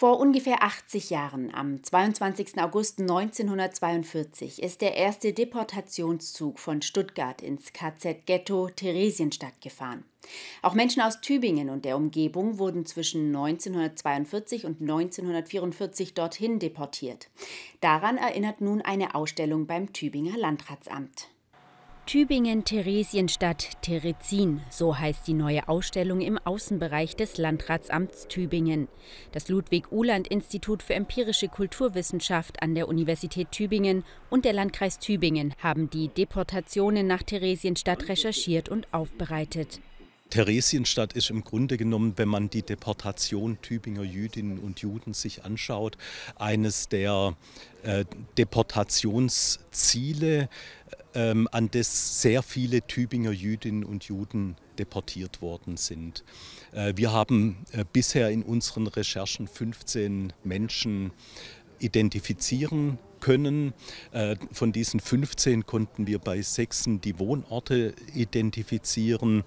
Vor ungefähr 80 Jahren, am 22. August 1942, ist der erste Deportationszug von Stuttgart ins KZ-Ghetto Theresienstadt gefahren. Auch Menschen aus Tübingen und der Umgebung wurden zwischen 1942 und 1944 dorthin deportiert. Daran erinnert nun eine Ausstellung beim Tübinger Landratsamt. Tübingen-Theresienstadt Terezin, so heißt die neue Ausstellung im Außenbereich des Landratsamts Tübingen. Das Ludwig-Uhland-Institut für empirische Kulturwissenschaft an der Universität Tübingen und der Landkreis Tübingen haben die Deportationen nach Theresienstadt recherchiert und aufbereitet. Theresienstadt ist im Grunde genommen, wenn man die Deportation Tübinger Jüdinnen und Juden sich anschaut, eines der äh, Deportationsziele, ähm, an das sehr viele Tübinger Jüdinnen und Juden deportiert worden sind. Äh, wir haben äh, bisher in unseren Recherchen 15 Menschen identifizieren können. Äh, von diesen 15 konnten wir bei sechsen die Wohnorte identifizieren.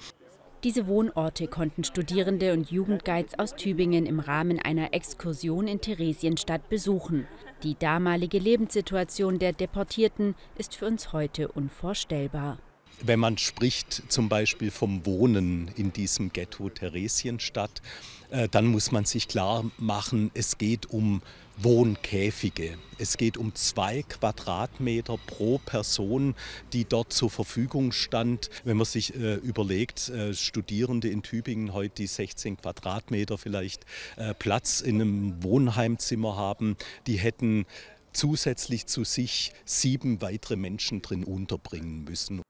Diese Wohnorte konnten Studierende und Jugendguides aus Tübingen im Rahmen einer Exkursion in Theresienstadt besuchen. Die damalige Lebenssituation der Deportierten ist für uns heute unvorstellbar. Wenn man spricht zum Beispiel vom Wohnen in diesem Ghetto Theresienstadt, äh, dann muss man sich klar machen, es geht um Wohnkäfige. Es geht um zwei Quadratmeter pro Person, die dort zur Verfügung stand. Wenn man sich äh, überlegt, äh, Studierende in Tübingen heute die 16 Quadratmeter vielleicht äh, Platz in einem Wohnheimzimmer haben, die hätten zusätzlich zu sich sieben weitere Menschen drin unterbringen müssen.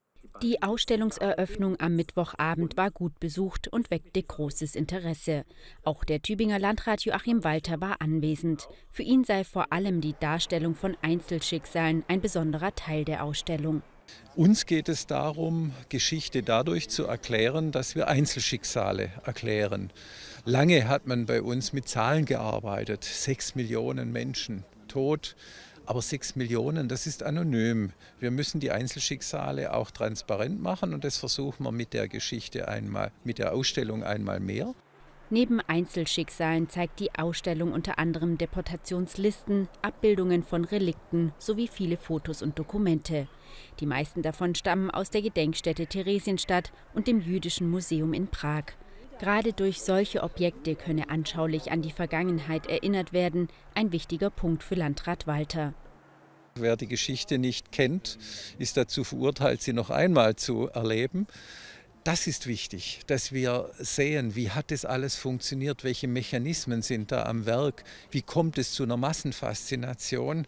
Die Ausstellungseröffnung am Mittwochabend war gut besucht und weckte großes Interesse. Auch der Tübinger Landrat Joachim Walter war anwesend. Für ihn sei vor allem die Darstellung von Einzelschicksalen ein besonderer Teil der Ausstellung. Uns geht es darum, Geschichte dadurch zu erklären, dass wir Einzelschicksale erklären. Lange hat man bei uns mit Zahlen gearbeitet. Sechs Millionen Menschen tot, aber sechs Millionen, das ist anonym. Wir müssen die Einzelschicksale auch transparent machen und das versuchen wir mit der Geschichte einmal, mit der Ausstellung einmal mehr. Neben Einzelschicksalen zeigt die Ausstellung unter anderem Deportationslisten, Abbildungen von Relikten sowie viele Fotos und Dokumente. Die meisten davon stammen aus der Gedenkstätte Theresienstadt und dem Jüdischen Museum in Prag. Gerade durch solche Objekte könne anschaulich an die Vergangenheit erinnert werden, ein wichtiger Punkt für Landrat Walter. Wer die Geschichte nicht kennt, ist dazu verurteilt, sie noch einmal zu erleben. Das ist wichtig, dass wir sehen, wie hat das alles funktioniert, welche Mechanismen sind da am Werk, wie kommt es zu einer Massenfaszination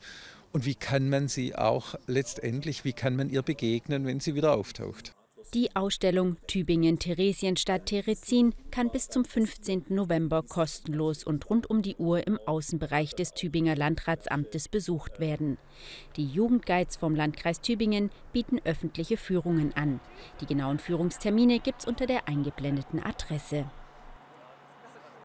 und wie kann man sie auch letztendlich, wie kann man ihr begegnen, wenn sie wieder auftaucht. Die Ausstellung Tübingen Theresienstadt Terezin kann bis zum 15. November kostenlos und rund um die Uhr im Außenbereich des Tübinger Landratsamtes besucht werden. Die Jugendguides vom Landkreis Tübingen bieten öffentliche Führungen an. Die genauen Führungstermine gibt's unter der eingeblendeten Adresse.